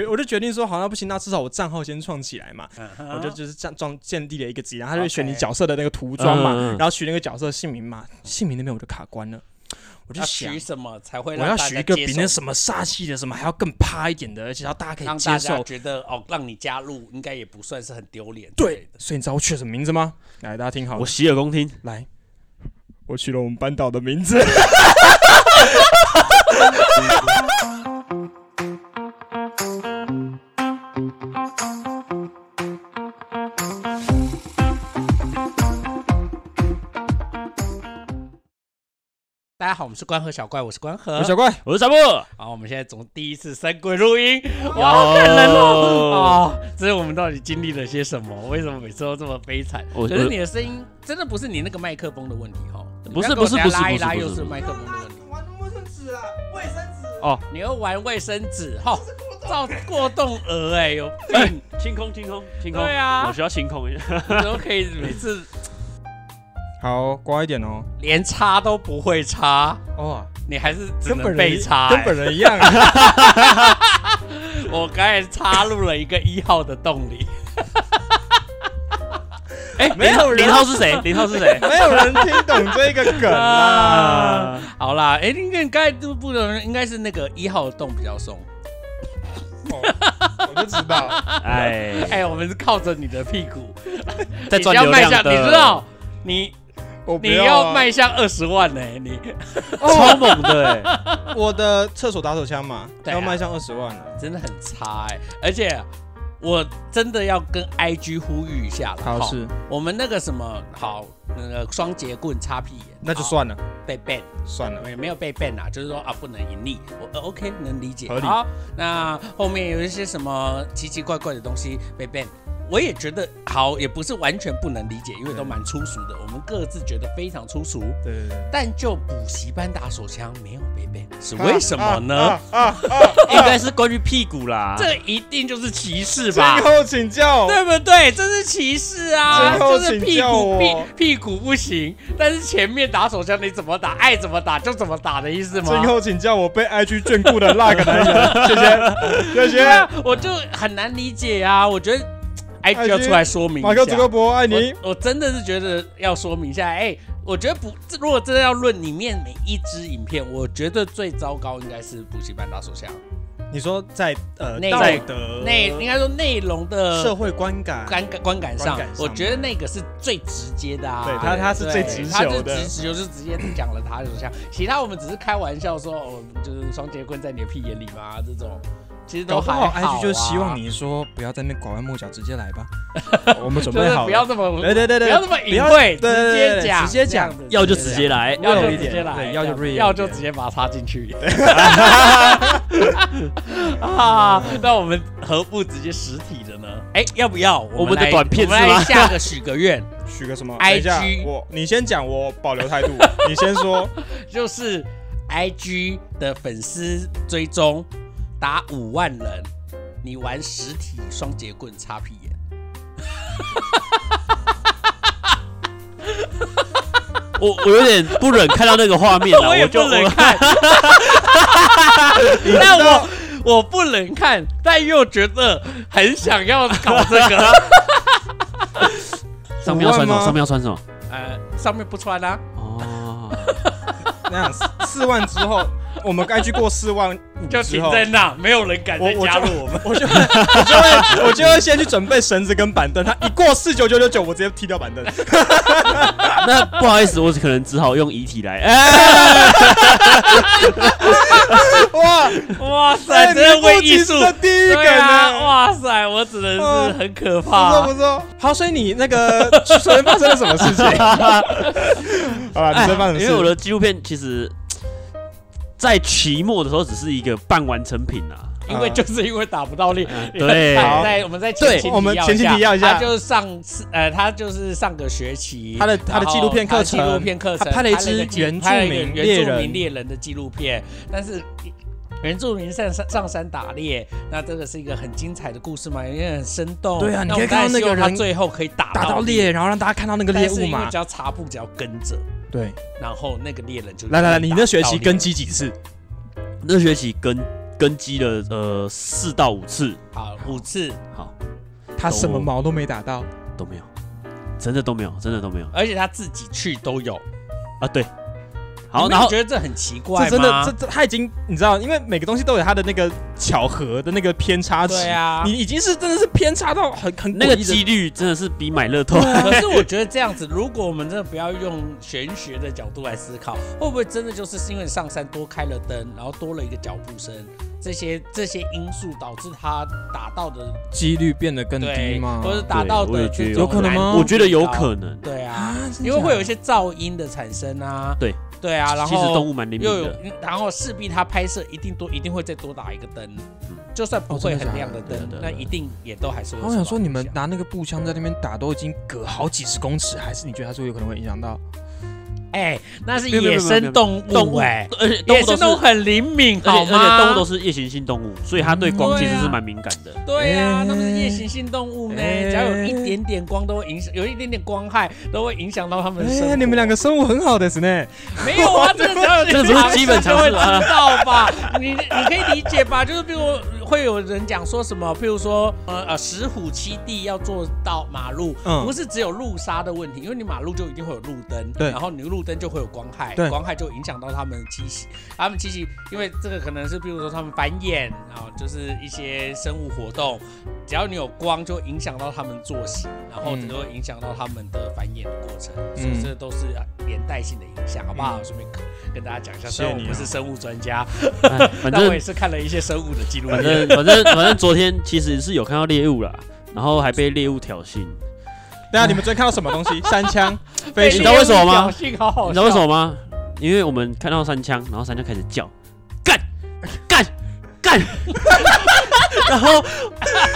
决，我就决定说，好，那不行，那至少我账号先创起来嘛。嗯我就就是这样装建立了一个职业，然后他就选你角色的那个涂装嘛，然后取那个角色姓名嘛，姓名那边我就卡关了，我就想取。什么才会我要取一个比那什么煞气的什么还要更趴一点的，而且要大家可以接受。觉得哦，让你加入应该也不算是很丢脸对。，所以你知道我取什么名字吗？来，大家听好，我洗耳恭听。来，我取了我们班导的名字。大家好，我们是关河小怪，我是关河。小怪，我是小布，好，我们现在从第一次三鬼录音，哇，好感人哦！哦，这是我们到底经历了些什么？为什么每次都这么悲惨？我可是你的声音真的不是你那个麦克风的问题哈，不是不是不是拉一拉不是不是又是麦克风的问题。玩卫生纸啊，卫生纸。哦，你又玩卫生纸哈，造过动鹅哎，有哎病，清空清空清空。对啊我需要清空一下。怎么可以每次好，乖一点哦。连插都不会插？哦，你还是只能跟本人被插、跟欸本人一样啊。我刚才插入了一个一号的洞里，哎，没有人零号是谁？零号是谁？没有人听懂这个梗啊。啊，好啦，哎、你看刚才都不能，应该是那个一号的洞比较松。我就知道，哎，哎、我们是靠着你的屁股在赚流量的，你知道，你我不你要啊要迈向二十万呢、你超猛的哎。我的厕所打手枪嘛，对啊要迈向二十万了。真的很差哎、而且我真的要跟 IG 呼吁一下了，是，我们那个什么好那个双节棍擦屁眼，那就算了，被 ban。算了。也没有被 ban 啊，就是说啊不能盈利，我、呃 OK 能理解。合理好，那后面有一些什么奇奇怪怪的东西被 ban，我也觉得好，也不是完全不能理解，因为都蛮粗俗的，我们各自觉得非常粗俗。对对对。但就补习班打手枪没有被 ban，是为什么呢？啊啊啊应该是关于屁股啦。这一定就是歧视吧最？后请教，对不对？这是歧视啊！最后就是屁请教股屁我屁股不行，但是前面打手枪你怎么打，爱怎么打就怎么打的意思吗？最后请教我被 IG 眷顾的那个男人，谢谢谢谢。啊，我就很难理解啊。我觉得 IG 要出来说明一下。马克祖克伯爱你。我我真的是觉得要说明一下，哎、我觉得不，这如果真的要论里面每一支影片，我觉得最糟糕应该是补习班打手枪，你说在呃内道在德内应该说内容的社会观感，观感观感上观感，上我觉得那个是最直接的啊。对他他是最直他就球的直球就是直接讲了他手枪，其他我们只是开玩笑说，哦，就是双截棍在你的屁眼里嘛，这种其实都还好、啊。IG 就希望你说不要在那边拐弯抹角，直接来吧。我们准就是备好了，不要这么对对对对，不要这么不要隐晦，对对直接讲，直接讲要就直接来。要就 real 一点直接来，要就要就直接把它插进去。啊，那我们何不直接实体的呢？哎，要不要？我们的来短片我们来是吗下个许个愿，许个什么 IG 我你先讲，我保留态度。你先说，就是 IG 的粉丝追踪达五万人，你玩实体双节棍擦屁眼。我我有点不忍看到那个画面了，我不能看，但我我不能看，但又觉得很想要搞这个。上面要穿什么？上面要穿什么？呃，上面不穿啊，哦，那样四万之后，我们该去过四万五就停在那，没有人敢再我我就加入我们。我就我就会我就会先去准备绳子跟板凳，他一过四九九九九，我直接踢掉板凳。那不好意思，我可能只好用遗体来。哎，哇，哇塞，哎真的为艺术的第一对梗啊！哇塞，我只能是很可怕不错怕不。错。好，所以你那个昨天发生了什么事情？好了，你昨天发生什么事？因为我的纪录片其实，在期末的时候只是一个半完成品啊。因为就是因为打不到猎，嗯 对在好在我们在前对情我们前情提要一下他就是上次呃，他就是上个学期他的他的纪录片课程纪录片课程他拍了一支原住民原住猎人民猎人的纪录片，但是。原住民上山上山打猎，那这个是一个很精彩的故事嘛，因为很生动。对啊你可以看到那个他人最后可以打打到猎，然后让大家看到那个猎物嘛只。要查布只要跟着，对，然后那个猎人就来来来，你那学期跟击机几次？那学期跟跟机了呃四到五次，好五次，好。他什么毛都没打到，都没有，真的都没有，真的都没有。而且他自己去都有。啊。对，好，你没然后有觉得这很奇怪？真的这这他已经你知道，因为每个东西都有它的那个巧合的那个偏差值，对啊你已经是真的是偏差到很很那个几率真的是比买乐透 可是我觉得这样子，如果我们真的不要用玄学的角度来思考，会不会真的就是因为上山多开了灯，然后多了一个脚步声，这些这些因素导致他打到的几率变得更低吗？，或者打到对我也觉得的有可能吗我觉得有可能。对啊因为会有一些噪音的产生啊。对对啊，然后其实动物蛮灵敏又有的，，然后势必他拍摄一定多一定会再多打一个灯，就算不会很亮的灯那一定也都还是会。我想说，你们拿那个步枪在那边打，都已经隔好几十公尺，还是你觉得它是有可能会影响到？哎，那是野生动动物，哎，而且野生动物很灵敏，且而好吗？且动物都是夜行性动物，所以它对光其实是蛮敏感的。对呀、哎他们是夜行性动物呢，哎只要有一点点光都会影响，有一点点光害都会影响到它们的生活。哎，你们两个生物很好的是呢。没有啊，这个 只要有这个不是基本常识 就会吗知道吧？你你可以理解吧？就是比如会有人讲说什么，譬如说呃呃石虎七地要做到马路，嗯。不是只有路杀的问题，因为你马路就一定会有路灯，对。然后你路灯就会有光害，对。光害就影响到他们的栖息，他们栖息，因为这个可能是譬如说他们繁衍啊，就是一些生物活动，只要你有光，就影响到他们作息，然后嗯就会影响到他们的繁衍的过程，所嗯以这都是连带性的影响，好不好？顺便跟大家讲一下，虽然我不是生物专家，哎 反正我也是看了一些生物的纪录反。正反正反正昨天其实是有看到猎物啦，然后还被猎物挑衅。对啊，你们昨天看到什么东西？三枪、飞你知道为什么吗挑衅好好，你知道为什么吗？因为我们看到三枪，然后三枪开始叫，干干干，然后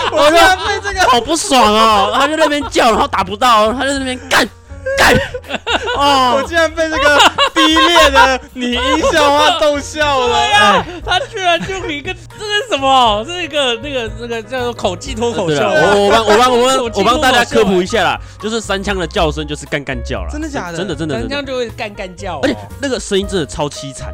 我要被这个，好不爽哦，他就那边叫，然后打不到，他就在那边干干，哦我哦，竟然被这个低劣的你音笑话逗笑了。啊，他居然就一个这是什么？这是一个那个那个叫做口技脱口，秀啊。我我帮我帮我帮我帮大家科普一下啦，就是三枪的叫声就是干干叫啦，真的假的真的真的三真的，枪就会干干叫哦，而且那个声音真的超凄惨。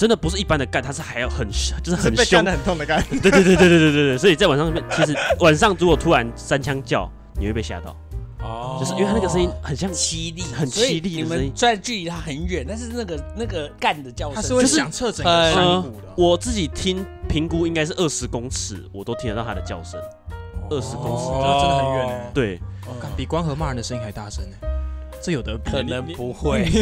真的不是一般的干，它是还要很就是很凶，的很痛的干，对对对对对对对对，所以在晚上其实晚上如果突然三枪叫，你会被吓到，哦就是因为它那个声音很像凄厉，很所以凄厉的声音。们虽然距离它很远，但是那个那个干的叫声它是会就是响彻整个山谷的。我自己听评估应该是二十公尺，我都听得到它的叫声。二十公尺。真的很远欸。对，干比关河骂人的声音还大声呢，这有的比？可能不会。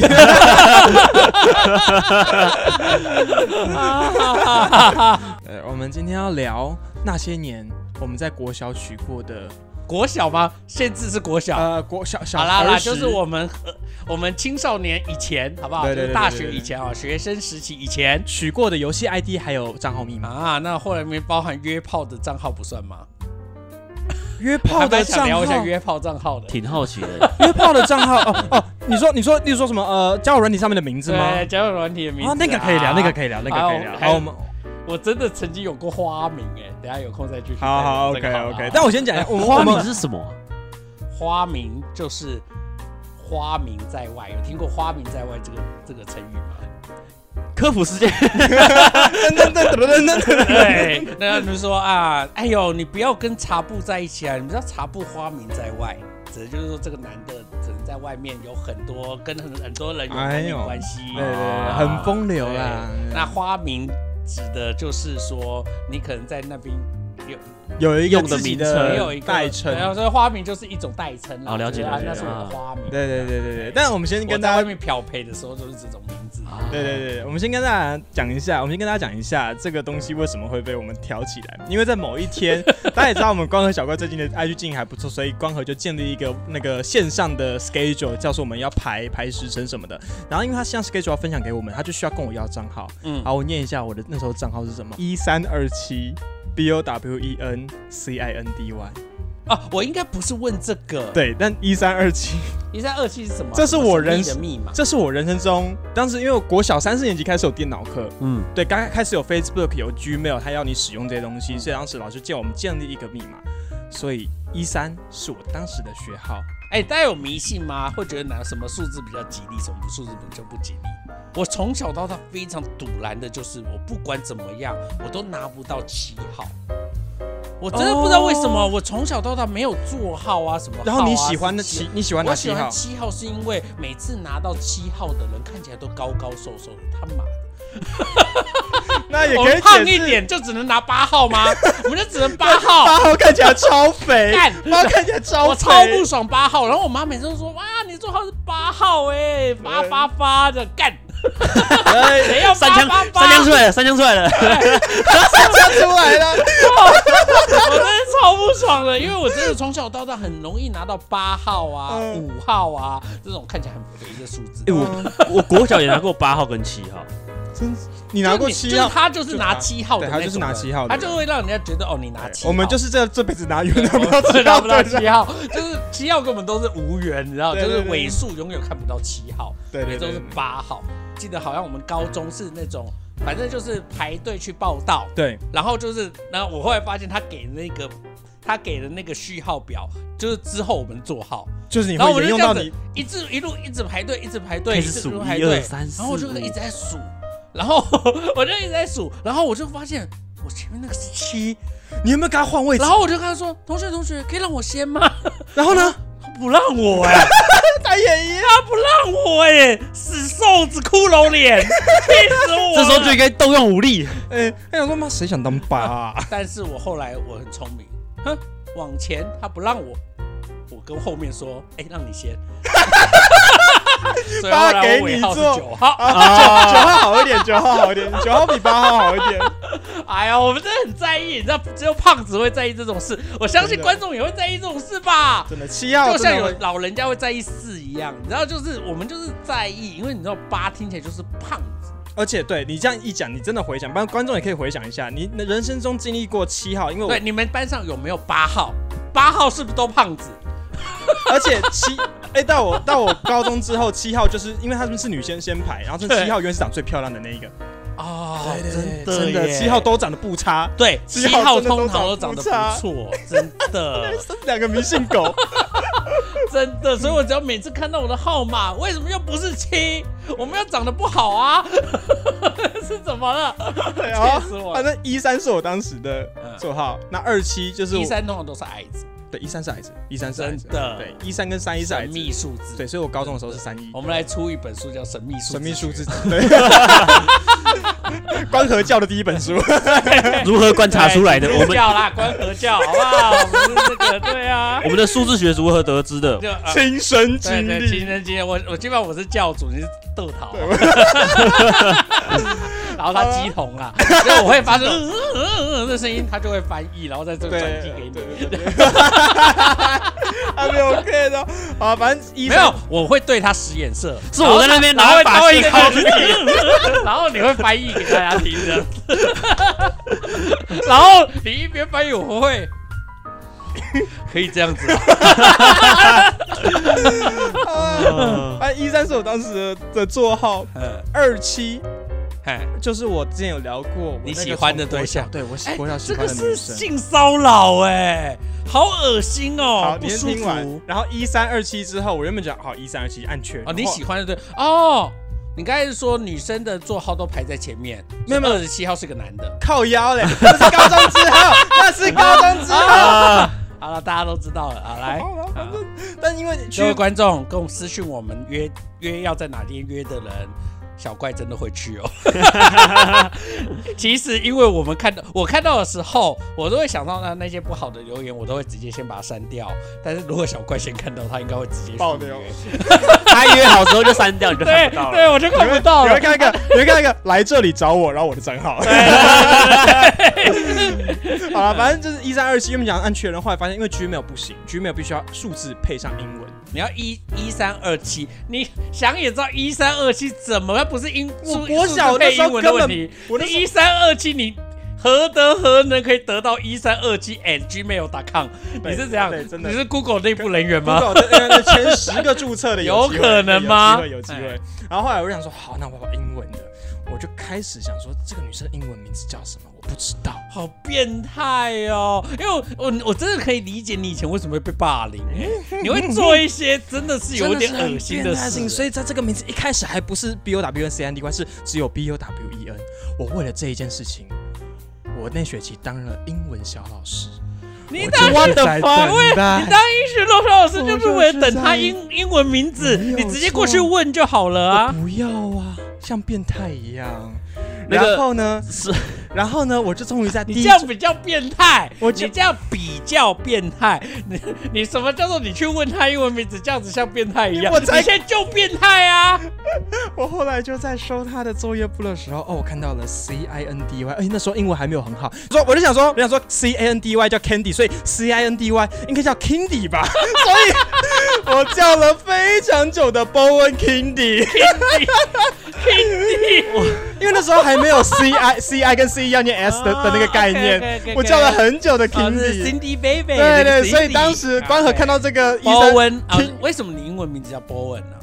呃，我们今天要聊那些年我们在国小取过的国小吗？限制是国小。呃国小小好啦啦，就是我们呃我们青少年以前，好不好？对对对就是大学以前啊，学生时期以前取过的游戏 ID 还有账号密码。啊，那后来里面包含约炮的账号不算吗？约炮的账号，聊一下约炮账号的。挺好奇的。约炮的账号哦哦，你说你说，你说什么呃交友软体上面的名字吗？对，交友软体的名字啊，那个可以聊，那个可以聊，那个可以聊。好好，我们我真的曾经有过花名哎，等下有空再继续。好好 OK OK，但我先讲一下，我们花名是什么啊？花名就是花名在外，有听过花名在外这个这个成语吗？科普时间。噔噔噔噔噔噔噔，对，那比如说啊，哎呦，你不要跟茶布在一起啊！你知道茶布花名在外，指的就是说这个男的可能在外面有很多跟很很多人有男女哎呦关系，对对对，啊很风流啦。那花名指的就是说你可能在那边有有一个用的自己名称的也有一个代称。然后，所以花名就是一种代称啦。哦了解了解那是我的啊花名。对对对对对，但我们先跟大家，在外面漂培的时候就是这种名字。对对对，我们先跟大家讲一下，我们先跟大家讲一下这个东西为什么会被我们挑起来。因为在某一天，大家也知道我们光和小怪最近的 IG 经营还不错，所以光和就建立一个那个线上的 schedule，叫做我们要排排时辰什么的。然后因为他线上 schedule 要分享给我们，他就需要跟我要账号。嗯，好，我念一下我的那时候账号是什么：一三二七 B O W E N C I N D Y。啊，我应该不是问这个。，对，但一三二七，一三二七是什么？这是我人生的密码。这是我人生中当时因为我国小三四年级开始有电脑课，嗯，对，刚开始有 Facebook 有 Gmail，他要你使用这些东西，所以当时老师叫我们建立一个密码，所以一三是我当时的学号。哎，大家有迷信吗？会觉得哪什么数字比较吉利，什么数字比较不吉利？我从小到大非常堵拦的，就是我不管怎么样，我都拿不到七号。我真的不知道为什么，哦我从小到大没有座号啊什么啊。然后你喜欢的七，你喜欢哪我喜欢七号？七号是因为每次拿到七号的人看起来都高高瘦瘦的，他妈的，那也可以。胖一点就只能拿八号吗？我们就只能八号。八号看起来超肥，干八号看起来超肥，我超不爽八号，然后我妈每次都说：“哇，你座号是八号哎、发发发的干，哎谁要三枪八八八？”三枪出来了，三枪出来了。三枪出来了。我真的超不爽的，因为我真的从小到大很容易拿到八号啊、嗯五号啊这种看起来很肥的数字。哎，我我国小也拿过八号跟七号，真，你拿过就七号？就是他就是拿七号的那种，他就是拿七号的他就会让人家觉得哦，你拿七号。我们就是这这辈子拿永远拿不到对七号，拿不到对。七号，就是七号跟我们都是无缘，你知道，就是尾数永远看不到七号，对对对每周是八号。记得好像我们高中是那种，反正就是排队去报道，对，然后就是，然后我后来发现他给的那个他给的那个序号表，就是之后我们做号，就是你然后会我就这样子沿用到你一直一路一直排队，一直排队，一直数队二，三四然后我就五一直在数，然后 我就一直在数，然后我就发现我前面那个是七，你有没有跟他换位置然？后我就跟他说：“同学同学，可以让我先吗 然后呢？？”他不让我哎、他也一样。他不让我哎、死瘦子骷髅脸，气死我了！这时候就应该动用武力。哎，他想说妈，谁想当八啊？但是我后来我很聪明，哼，往前他不让我，我跟后面说，哎、让你先。所以后来我尾号是九号。啊，九号好一点，九号好一点，九号比八号好一点。哎呀，我们真的很在意，你知道，只有胖子会在意这种事，我相信观众也会在意这种事吧。真的，七号就像有老人家会在意四一样，你知道，就是我们就是在意，因为你知道八听起来就是胖子，而且对你这样一讲，你真的回想，不然观众也可以回想一下，你人生中经历过七号，因为对，你们班上有没有八号？八号是不是都胖子？而且七，哎、到我到我高中之后，七号就是因为他们是女生先排，然后是七号永远是长最漂亮的那一个，哦，真的真的七号都长得不差，对，七七号号真的都通常都长得不错，真的。两个迷信狗，真的，所以我只要每次看到我的号码，为什么又不是七？我们又长得不好啊？是怎么了？对啊气死我了。反正一三是我当时的嗯。绰号，那二七就是我一三通常都是矮子，对一三是矮子，一三是矮子，真的对一三跟三一是矮神子，秘数字。对，所以我高中的时候是三一。我们来出一本书叫《神秘数字神秘数字学，对，关河教的第一本书，如何观察出来的？我们教啦，关河教，好不好？我们是这个对啊，我们的数字学如何得知的？就呃亲身经历对，亲。身经历，我我基本上我是教主，你是豆桃，然后他鸡同啊，所以我会发出嗯嗯嗯嗯的声音，他就会翻译，然后再这个转对寄给你。还没有 OK 的。啊，反正一没有，我会对他使眼色，是我在那边然后拿把他会戏敲自己。然后你会翻译给大家听的，然后你一边翻译，我会。可以这样子啊，一三是我当时的的座号，呃二七哎，就是我之前有聊过我喜欢的对象小对我喜哎国小喜这个是。性骚扰哎，好恶心哦好，，你不舒服。然后一三二七之后，我原本讲好一三二七按确认哦，你喜欢的对哦。你刚才是说女生的座号都排在前面，没有二十七号是个男的。靠腰嘞，那是高中之后，那是高中之后。啊，好了，大家都知道了，啊来，但因为各位去观众跟我们私讯我们约约要在哪天约的人，小怪真的会去哦。其实因为我们看到我看到的时候，我都会想到那那些不好的留言，我都会直接先把它删掉。但是如果小怪先看到，他应该会直接爆掉 他约好之后就删掉，你就看不到了。对，我就看不到了你会。看一个，你会看一个来这里找我，然后我的账号。好了，反正就是一三二七，原本讲按确认，后来发现因为 Gmail 不行，Gmail 必须要数字配上英文。你要一一三二七，你想也知道一三二七怎么不是英我数国小数字配那时候根题？我那时候你一三二七，你何德何能可以得到一三二七 at gmail.com？你是怎样？真的你是 Google 内部人员吗前十个注册的有可能吗有机会，有机哎会。然后后来我就想说，好，那我要英文的，我就开始想说，这个女生英文名字叫什么？我不知道。好变态哦！因为我我我真的可以理解你以前为什么会被霸凌，你会做一些真的是有点恶心的事情。所以在这个名字一开始还不是 B O W N C N D Y，是只有 B O W E N。我为了这一件事情，我那学期当了英文小老师。你当就是在 fuck？等你当英语老师老师就是为了等他英英文名字，你直接过去问就好了啊。不要啊，像变态一样。那个然后呢，是然后呢，我就终于在第你一这样比较变态，我就你这样比较变态。你你什么叫做你去问他英文名字，这样子像变态一样？我才你现在就变态啊！我后来就在收他的作业簿的时候，哦，我看到了 C I N D Y，而且那时候英文还没有很好，说我就想说，我想说 C A N D Y 叫 Candy，所以 C I N D Y 应该叫 Kindy 吧，所以我叫了非常久的 Bowen Kindy，因为那时候还没有 C I C I 跟 C E 要念 S 的、的那个概念我叫了很久的啊这是 Kindy。Cindy Baby，对对，所以当时关和看到这个医波生，文为什么你英文名字叫 Bowen 呢？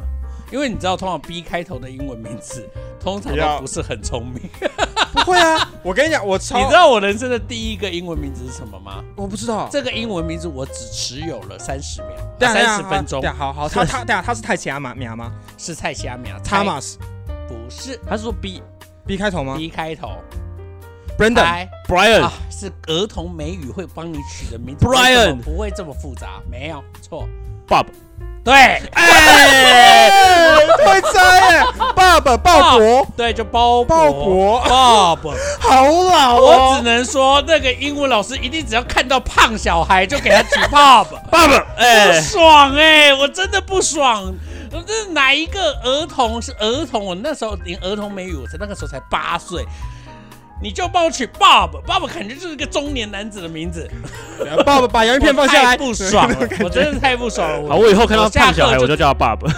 因为你知道，通常 B 开头的英文名字通常都不是很聪明。不会啊，我跟你讲，我超，你知道我人生的第一个英文名字是什么吗？我不知道，这个英文名字我只持有了三十秒，三十分钟对，啊，好好，他他 对啊，他是泰奇亚马苗吗是蔡虾苗。？Thomas 不是他是说 B B 开头吗 B 开头，？Brandon 猜 Brian 啊，是儿童美语会帮你取的名字 Brian 不会这么复杂，没有错，Bob 对，哎，会猜耶！爸爸鲍勃，对，就鲍鲍勃，Bob。好老我哦只。能说，那个英文老师一定只要看到胖小孩就给他取 Bob，Bob 不哎，爽哎、我真的不爽。这是哪一个儿童是儿童？我那时候连儿童美语，我才那个时候才八岁，你就帮我取 Bob，Bob 感觉就是一个中年男子的名字，爸爸把洋芋片放下来，不爽了，我真的太不爽了。好，我以后看到下胖小孩我就叫他 Bob。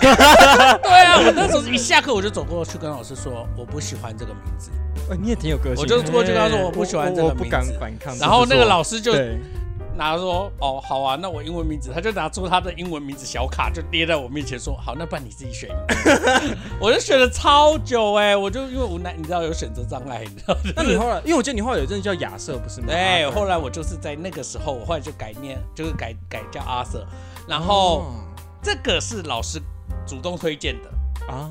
对啊，我那时候一下课我就走过去跟老师说我不喜欢这个名字，哎你也挺有个性。我就过去跟他说哎我不喜欢这个我不敢名字。反抗。然后那个老师就对，拿说哦好啊，那我英文名字，他就拿出他的英文名字小卡，就列在我面前说好，那不然你自己选一个。我就选了超久哎、我就因为无奈，你知道有选择障碍，你知道吗？那你后来，因为我记得你后来有一阵叫亚瑟，不是吗？对，后来我就是在那个时候，我后来就改念，就是改改叫阿 Sir，然后、这个是老师主动推荐的，啊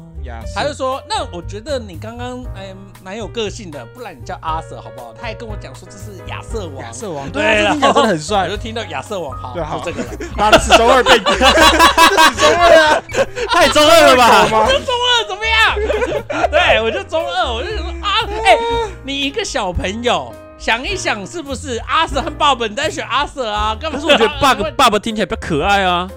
他就说，那我觉得你刚刚哎蛮有个性的，不然你叫阿 Sir 好不好？他还跟我讲说这是亚瑟王，亚瑟王，对听起来真的很我就。听到亚瑟王，好，对好就这个了。妈的，是中二被，这死中二啊！太中二了吧？吗？中二怎么样？对，我就中二，我就想说啊，哎、你一个小朋友想一想，是不是阿 Sir 和爸爸你在选阿 Sir 啊？干嘛？可是我觉得 Bob Bob 听起来比较可爱啊。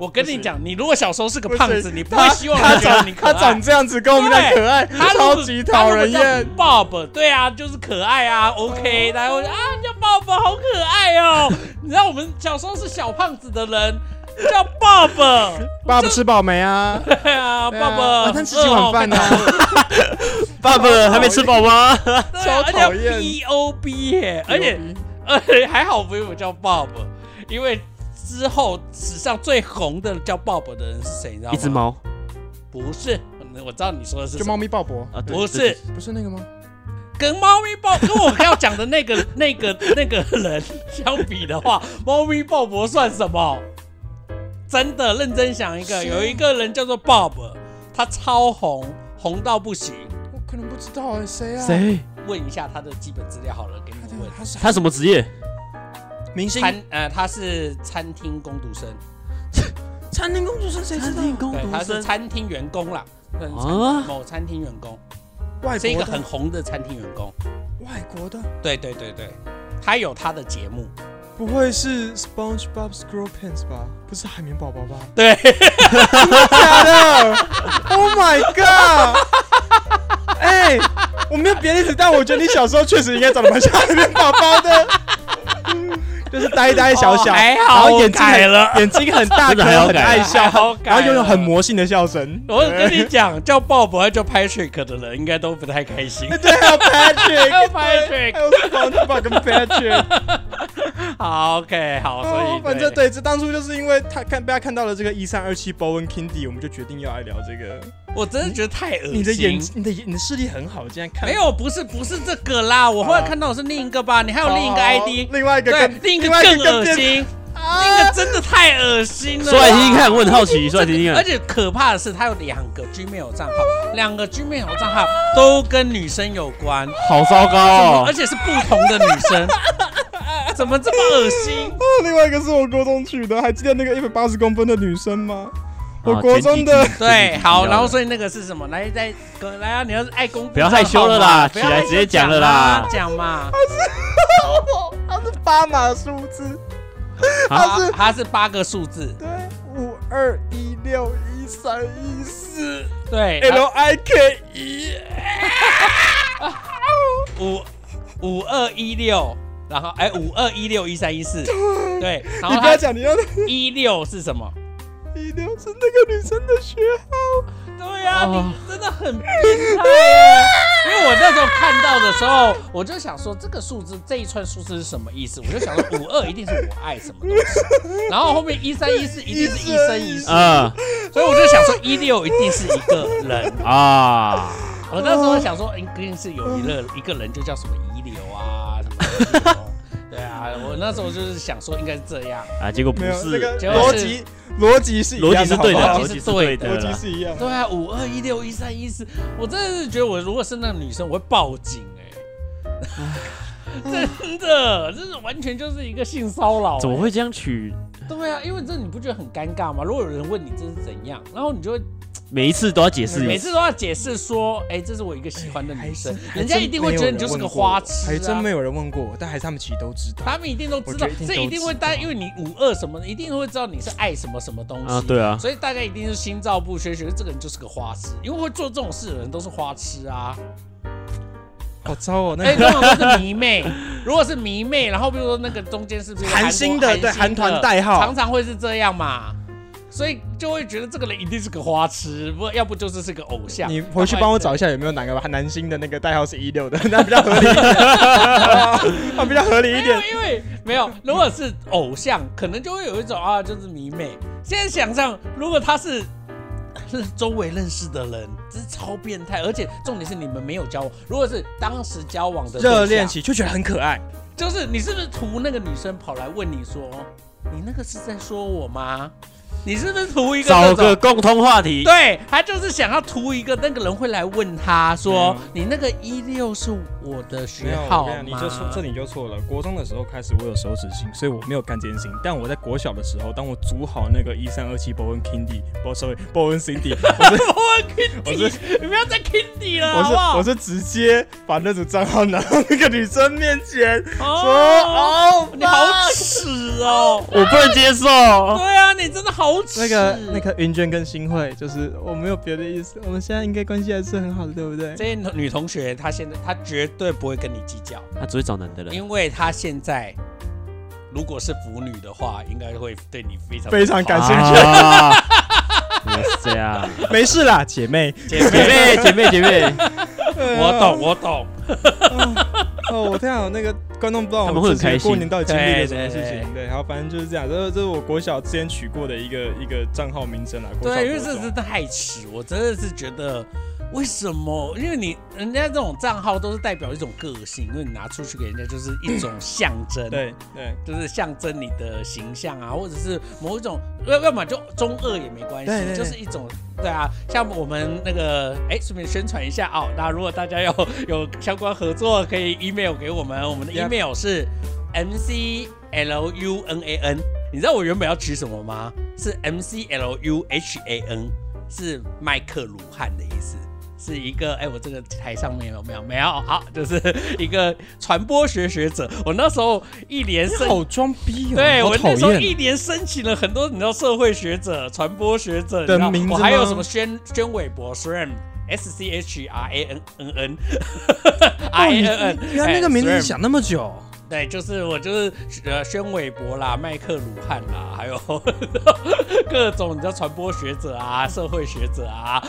我跟你讲，你如果小时候是个胖子，你不会希望他长你。他长这样子，跟我们讲可爱，他超级讨人厌。。Bob，对啊，就是可爱啊，OK。然后啊，叫 Bob 好可爱哦。你知道我们小时候是小胖子的人，叫 Bob。爸爸吃饱没啊？对啊对啊，Bob，晚餐吃几碗饭呢哦看到 Bob 还没吃饱吗？超讨厌 B O B 耶，而且而且还好不用叫 Bob，因为之后史上最红的叫 Bob 的人是谁？你知道吗？一只，猫不是，我知道你说的是就猫咪鲍勃，啊，不是，不是那个吗？跟猫咪鲍 跟我要讲的那个那个那个人相比的话，猫咪鲍勃算什么？真的认真想一个，有一个人叫做 Bob，他超红，红到不行。我可能不知道哎，谁啊？？谁？问一下他的基本资料好了，给你们问。他是他什么职业？明星餐呃，他是餐厅工读生，餐厅公主生，谁知道？工对，他是生餐厅员工啦，算是餐啊某餐厅员工，外是一个国的，很红的餐厅员工。外国的，对对对对，他有他的节目，不会是 SpongeBob SquarePants 吧？不是海绵宝宝吧？对，假的？Oh my god！哎、我没有别的意思，但我觉得你小时候确实应该长得蛮像海绵宝宝的。就是呆呆小小，然后眼睛很改了。眼睛很大颗，很爱笑然后拥有很魔性的笑声。我跟你讲，叫 Bob 和叫 Patrick 的人应该都不太开心。对，还有 Patrick，还有 Patrick 还有 SpongeBob 跟 Patrick。好，OK，好，所以、哦，反正对，这当初就是因为他看被他看到了这个一三二七 Bowen Kindy，我们就决定要来聊这个。我真的觉得太恶心。你的眼，你的眼你的视力很好，竟然看没有，不是不是这个啦，我后来看到的是另一个吧，你还有另一个 ID，另外一个另一个更恶心，啊那个真的太恶心了。说来听听看，我很好奇，说来听听看。而且可怕的是，他有两个 Gmail 账号，两个 Gmail 账号都跟女生有关，好糟糕哦而！且是不同的女生，怎么这么恶心？哦，另外一个是我国中取的，还记得那个一百八十公分的女生吗？我啊国中的对，好，然后所以那个是什么？来，再来啊！你要是爱公不要害羞了啦起来直接讲了啦讲嘛。他是八码数字，他是他是八个数字，对五二一六一三一四对 L I K E，五五二一六，然后哎五二一六一三一四，对，然后它你不要讲，你要一六是什么？一六是那个女生的学号，对呀、哦你真的很变态耶！因为我那时候看到的时候，我就想说这个数字这一串数字是什么意思？我就想说五二一定是我爱什么东西，然后后面一三一四一定是一生一世，啊所以我就想说一六一定是一个人。啊！我那时候想说，一定是有一个一个人就叫什么。对啊，我那时候就是想说应该是这样。啊，结果不没有那是，个结果是逻辑逻辑是一逻样的，辑是对的，好不好逻辑是对的逻辑啦。是一样的。对啊，五二一六一三一四，我真的是觉得我如果是那个女生，我会报警哎、真的，这是完全就是一个性骚扰、怎么？会这样取？对啊，因为这你不觉得很尴尬吗？如果有人问你这是怎样，然后你就会每一次都要解释。每次都要解释说，哎、这是我一个喜欢的女生，人家一定会觉得你就是个花痴、啊，还真没有人问过我，但还是他们其实都知道。他们一定都知道这都一定会大家，因为你五二什么的，一定会知道你是爱什么什么东西。啊对啊。所以大家一定是心照不宣，觉得这个人就是个花痴，因为会做这种事的人都是花痴啊。好糟哦，那哎，个通常都是迷妹，如果是迷妹，然后比如说那个中间是不是有韩星的韩对韩团代号。常常会是这样嘛，所以就会觉得这个人一定是个花痴，不要不就是是个偶像。你回去帮我找一下有没有哪个男星的那个代号是一六的，那比较合理一点，那比较合理一点。因为没有，如果是偶像，可能就会有一种啊，就是迷妹。现在想象，如果他是是周围认识的人，这是超变态，而且重点是你们没有交往。如果是当时交往的热恋，期就觉得很可爱，就是你是不是图那个女生跑来问你说，你那个是在说我吗？你是不是图一个找？个共通话题。对他就是想要图一个那个人会来问他说没，你那个一六是我的学有，号你就错，这你就错了。国中的时候开始我有手指心，所以我没有干这件事情。但我在国小的时候，当我组好那个一三二七 Bowen Kindy，不，sorry Bowen Cindy，我是我是你不要再 Kindy 了，我是好不好？我是直接把那组账号拿到那个女生面前说哦，哦，你好耻哦！我不能接受。对啊，你真的好耻。那个那个云娟跟新慧，就是我没有别的意思，我们现在应该关系还是很好的，对不对？这些女同学，她现在她绝对不会跟你计较，她只会找男的了。因为她现在如果是腐女的话，应该会对你非常非常感兴趣啊，原来是这样。没事啦，姐妹。姐姐妹，姐妹，姐妹，我懂，我懂。哦，我天啊，那个观众不知道我们之前过年到底经历了什么事情。对，然后反正就是这样，这这是我国小之前取过的一个一个账号名称啦。对，因为这真的太耻，我真的是觉得。为什么？因为你人家这种账号都是代表一种个性，因为你拿出去给人家就是一种象征。对对就是象征你的形象啊，或者是某一种，要要么就中二也没关系，对对对就是一种对啊，像我们那个哎，顺便宣传一下哦，那如果大家有 有相关合作，可以 email 给我们，我们的 email 是 m c l u n a n，你知道我原本要取什么吗？是 m c l u h a n，是麦克鲁汉的意思。是一个哎，我这个台上面有没有？没有，好，就是一个传播学学者。我那时候一连申好装逼哦，对我那时候一厌。年申请了很多，你知道社会学者、传播学者的名字我还有什么宣宣伟博 S C H R A N N N R 哦 A 你 N N，原来那个名字想那么久，对，就是我就是呃宣伟博啦、麦克鲁汉啦，还有 各种你知道传播学者啊、社会学者啊，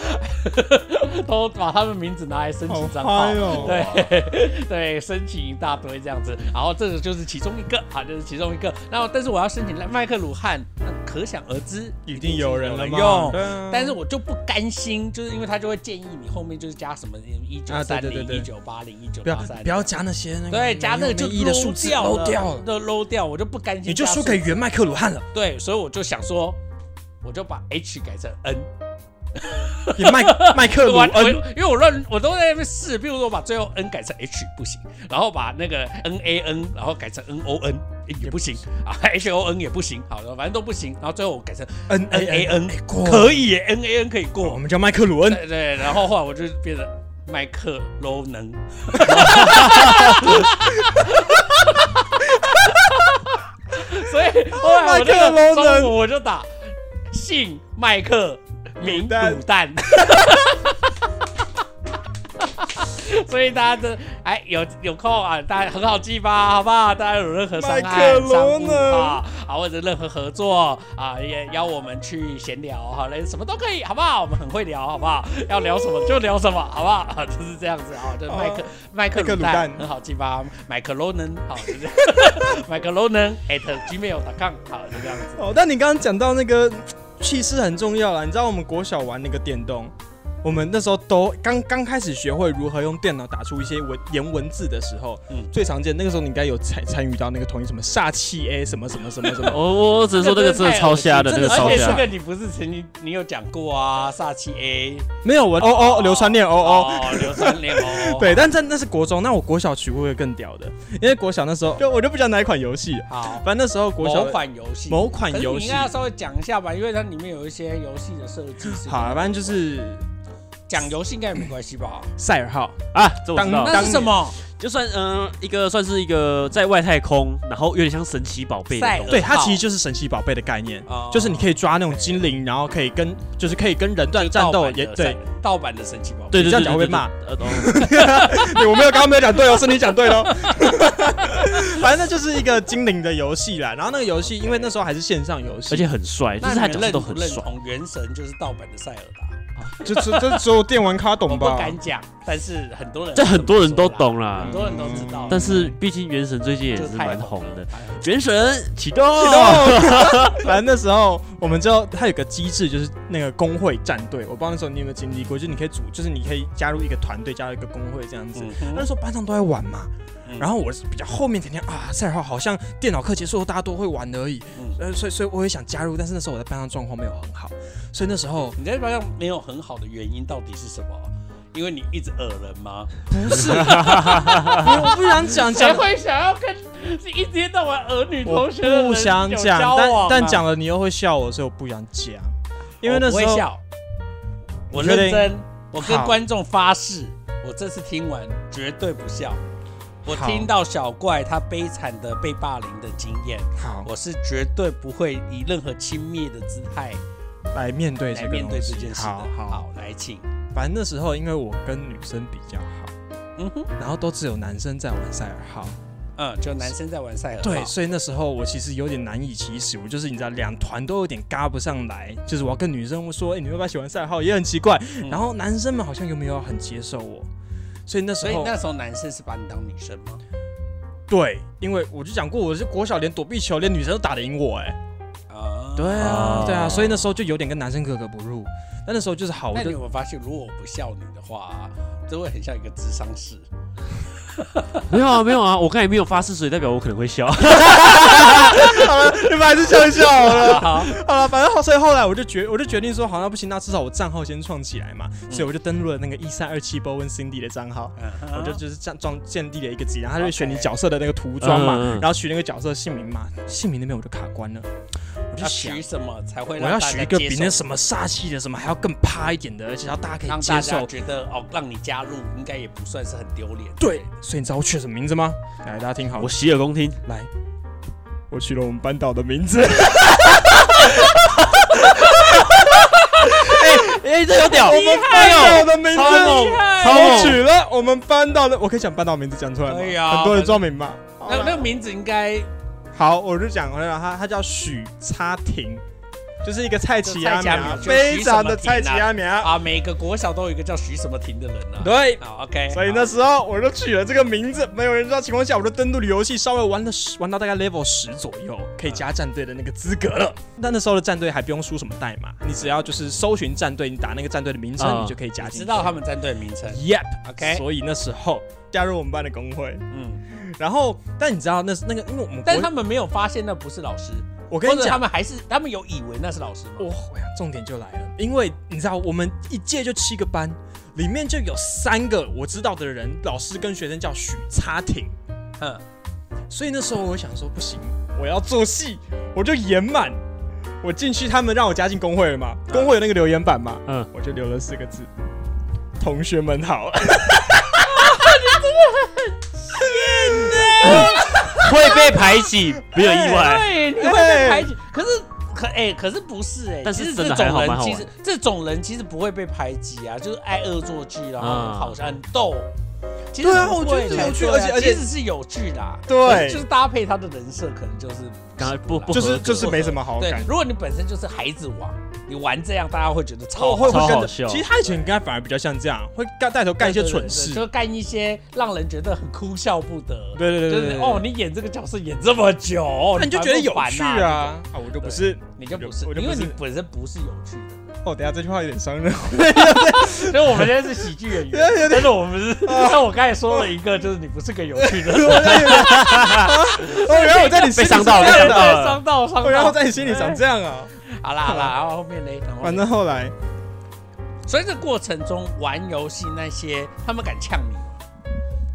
都把他们名字拿来申请账号哦。对 对，申请一大堆这样子，然后这个就是其中一个，好，就是其中一个。然后，但是我要申请麦克鲁汉，那可想而知，一定有人了嘛用。对啊但是我就不甘心，就是因为他就会建议你后面就是加什么一九啊三零、一九八零、一九不要八三，不要加那些那个对，加那个就没掉漏掉了，都 low 掉，我就不甘心。你就输给原麦克鲁汉了，对，所以我就想说，我就把 H 改成 N，你麦 麦克鲁恩因为我乱我都在那边试，比如说我把最后 N 改成 H 不行，然后把那个 N A N 然后改成 N O N 也不行啊，H O N 也不行，好的，反正都不行，然后最后我改成 N N A N 过可以，N A N 可以过，我们叫麦克鲁恩，对对，然后后来我就变成麦克罗能。所以后来我那个中午我就打姓麦克名卤蛋，所以大家的哎有有空啊，大家很好记吧，好不好？大家有任何商麦克案、商务啊啊或者任何合作啊，也邀我们去闲聊，好嘞，什么都可以，好不好？我们很会聊，好不好？要聊什么就聊什么，好不好？啊 就是这样子啊，就是麦克麦克卤麦克卤蛋蛋很好记吧？麦克罗能好，就这样，麦克罗能 at gmail.com 好，就这样子。哦，但你刚刚讲到那个气势很重要啦，你知道我们国小玩那个电动，我们那时候都刚刚开始学会如何用电脑打出一些文言文字的时候，嗯最常见那个时候你应该有参参与到那个同一什么煞气 A 什么什么什么什么，我我只是说那个真的超瞎的，那真的而且这个超瞎。个你不是曾经你有讲过啊？煞气 A 没有我哦哦流川念哦哦。哦，硫酸链哦，对，但这那是国中，那我国小取过一个更屌的，因为国小那时候就我就不讲哪一款游戏，好。反正那时候国小某款游戏，某款游戏你应该要稍微讲一下吧，因为它里面有一些游戏的设计是。好，反正就是讲游戏应该也没关系吧？赛尔号，啊，这我知道当，那是什么？就算嗯、一个算是一个在外太空，然后有点像神奇宝贝的赛尔东西。对，它其实就是神奇宝贝的概念，哦就是你可以抓那种精灵，然后可以跟就是可以跟人就是战斗，也对，盗版的神奇宝贝。对对对，这样讲会被对骂。对对呃，对 我没有刚刚没有讲对哦，是你讲对喽。反正那就是一个精灵的游戏啦。然后那个游戏，因为那时候还是线上游戏，而且很帅，就是他角色你们认不都很帅。认同原神就是盗版的塞尔达？就就就只有电玩咖懂吧？不敢讲，但是很多人这很多人都懂啦很多人都知道。但是毕竟原神最近也是蛮红的原神启动，反正那时候我们知道它有个机制，就是那个工会战队。我不知道那时候你有没有经历过，就是你可以组，就是你可以加入一个团队，加入一个工会这样子。那时候班上都在玩嘛，嗯。然后我是比较后面天天啊，赛尔号好像电脑课结束后大家都会玩而已，嗯。呃，所以所以我也想加入，但是那时候我在班上状况没有很好，所以那时候你在班上没有很好的原因到底是什么？因为你一直恶人吗？不是，我 不想讲讲，谁会想要跟一天到晚儿女同学的不想有讲，但但讲了你又会笑我，所以我不想讲，因为那时候我笑，我认真，我跟好。观众发誓，我这次听完绝对不笑。我听到小怪他悲惨的被霸凌的经验，好。我是绝对不会以任何轻蔑的姿态来面对这来面对这件事的。好好，好，来请。反正那时候因为我跟女生比较好，嗯哼，然后都只有男生在玩赛尔号，嗯，就男生在玩赛尔号。对，所以那时候我其实有点难以启齿，我就是你知道两团都有点嘎不上来，就是我要跟女生说，哎、你们要不要喜欢赛尔号，也很奇怪，嗯。然后男生们好像又没有很接受我，所以那时候所以那时候男生是把你当女生吗？对，因为我就讲过，我是国小连躲避球连女生都打得赢我、哎，啊，对啊哦，对啊，所以那时候就有点跟男生格格不入，但那时候就是好，我那你就有没有发现，如果我不笑你的话，就会很像一个智商室。没有啊没有啊，我刚才没有发誓，所以代表我可能会笑。好了，你们还是笑一笑好了。好，好了，反正后所以后来我就决我就决定说，好，那不行，那至少我账号先创起来嘛，所以我就登录了那个一三二七 Bowen Cindy 的账号。我我就就是这样装建立了一个集，然后他就会选你角色的那个涂装嘛然后取那个角色姓名嘛，姓名那边我就卡关了，我就要想取什么才会我要让大家取一个比那什么煞气的什么还要更趴一点的，而且要大家可以接受。觉得哦，让你加入应该也不算是很丢脸。对，所以你知道我取了什么名字吗？来，大家听好我，洗耳恭听，来，我取了我们班导的名字。哎，这有屌，我们班导的名字，超猛，超我！取了我们班导的，我可以讲班导名字讲出来吗？可以啊很多人装名嘛。那那个名字应该好，我就讲回来，他他叫许差庭，就是一个蔡奇阿苗非常的菜奇阿苗。啊，每个国小都有一个叫许什么婷的人啊。对，好，OK。所以那时候我就取了这个名字，没有人知道情况下，我就登录了游戏，稍微玩了十玩到大概 level 十左右，可以加战队的那个资格了。但那时候的战队还不用输什么代码，你只要就是搜寻战队，你打那个战队的名称，啊你就可以加进去。知道他们战队的名称。Yep。OK。所以那时候加入我们班的工会，嗯，然后但你知道那是那个，因为我们但是他们没有发现那不是老师，我跟你讲，他们还是他们有以为那是老师吗？我我想重点就来了，因为你知道我们一届就七个班，里面就有三个我知道的人，老师跟学生叫许差挺，嗯，所以那时候我想说不行，我要做戏，我就演满。我进去，他们让我加进工会了嘛？工会有那个留言板嘛？嗯，我就留了四个字：同学们好。会被排挤，没有意外。对，你会被排挤。可是可哎、可是不是哎、但是这种人其实这种人其实不会被排挤啊，就是爱恶作剧，然后好像、很逗。其实对啊不会我觉得是有趣而且而且其实是有趣的、啊，对就是搭配他的人设，可能就是刚才不不就是就是没什么好感，。如果你本身就是孩子王，你玩这样，大家会觉得超哦，会会跟着。超好笑其实他以前应该反而比较像这样，会干带头干一些蠢事。就干一些让人觉得很哭笑不得。对对对对对就是哦，你演这个角色演这么久，那你就觉得有趣烦啊！啊，我就不是。你就不是因为你本身不是有趣的。哦，等下这句话有点伤人。所以我们现在是喜剧演员，但是我们是，但我刚才说了一个，就是你不是个有趣的人，哦，原来我在你心里被伤到了伤到了伤到然后。在你心里长这样啊。好啦好啦，然后后面嘞，反正后来所以这过程中玩游戏那些，他们敢呛你吗？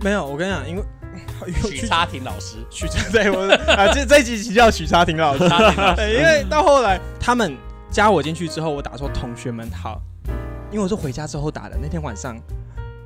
没有，我跟你讲，因为许差庭老师，许差对我啊，这这一集叫许差庭老师。差庭老师，对，因为到后来他们加我进去之后，我打说同学们好，因为我是回家之后打的。那天晚上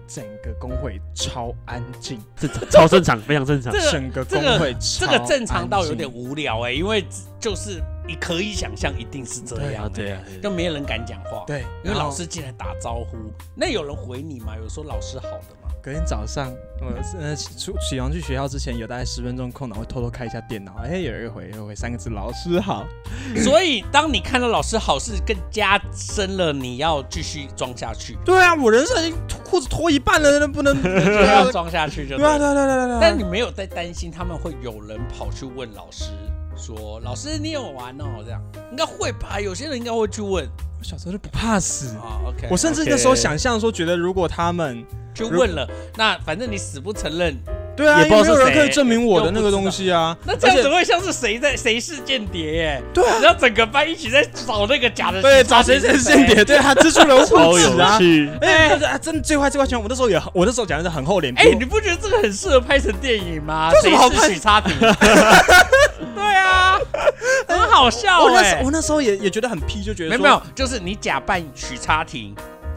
整个工会超安静，正常，超正常，非常正常这。个整个这个工会超这个正常到有点无聊哎，因为就是你可以想象一定是这样欸，对啊，就没有人敢讲话，对，因为老师进来打招呼，那有人回你吗？有说老师好的吗？隔天早上，我呃出起床去学校之前，有大概十分钟空档，会偷偷开一下电脑，哎，有人回，有人回三个字：老师好。所以当你看到老师好，是更加深了你要继续装下去，对啊，我人生已经裤子脱一半了，那不能 就要装下去就对啊，对了。对啊对啊对啊对啊。但你没有在担心他们会有人跑去问老师说：“老师，你有玩哦？”这样应该会吧？有些人应该会去问我小时候就不怕死，啊。OK，我甚至那时候想象说，觉得如果他们就问了，那反正你死不承认，对啊，也不知道是没有人可以证明我的那个东西啊。那这样子会像是谁在谁是间谍耶？对啊，然后整个班一起在找那个假的，对，找谁谁是间谍，对啊蜘蛛人超有啊。趣。哎，啊真的最坏最坏情况，我那时候也我那时候讲的是很厚脸皮。哎、你不觉得这个很适合拍成电影吗？这有什么好拍谁是许差评？对啊，很好笑哎、我那时候我那时候也也觉得很屁，就觉得没有没有，就是你假扮许差评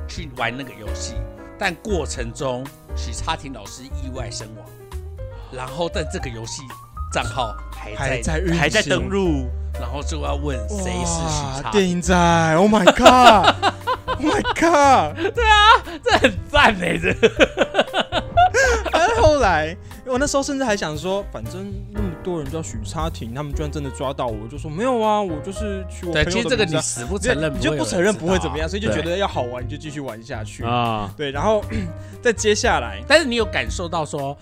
去玩那个游戏，但过程中许差评老师意外身亡，然后但这个游戏账号还在还在还在登录，然后就要问谁是许哇差电影仔，Oh my God，Oh my God！对啊这很赞哎、这 但是后来，我那时候甚至还想说，反正那么多人叫许差婷，他们居然真的抓到我，我就说没有啊，我就是去我对，朋其实这个你死不承认，你就不承认不会怎么样。所以就对觉得要好玩，你就继续玩下去。啊，对，然后 再接下来，但是你有感受到说，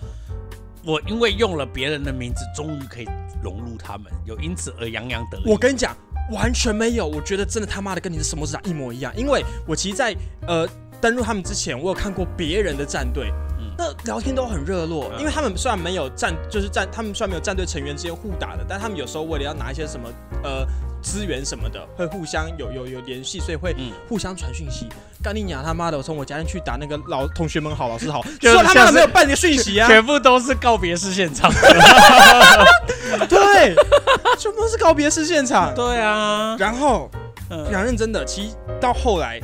我因为用了别人的名字，终于可以融入他们，有因此而洋洋得意。我跟你讲，完全没有，我觉得真的他妈的跟你的什么市场一模一样，因为我其实在呃登录他们之前，我有看过别人的战队。嗯那聊天都很热络，嗯因为他们虽然没有战，就是战，他们虽然没有战队成员之间互打的，但他们有时候为了要拿一些什么呃资源什么的，会互相有有有联系，所以会嗯互相传讯息。干你娘他妈的！我从我家人去打那个老同学们好，老师好，就是说他妈像是的没有半个讯息啊，全部都是告别式现场。对，全部都是告别式现场。对啊，然后嗯讲认真的，其实到后来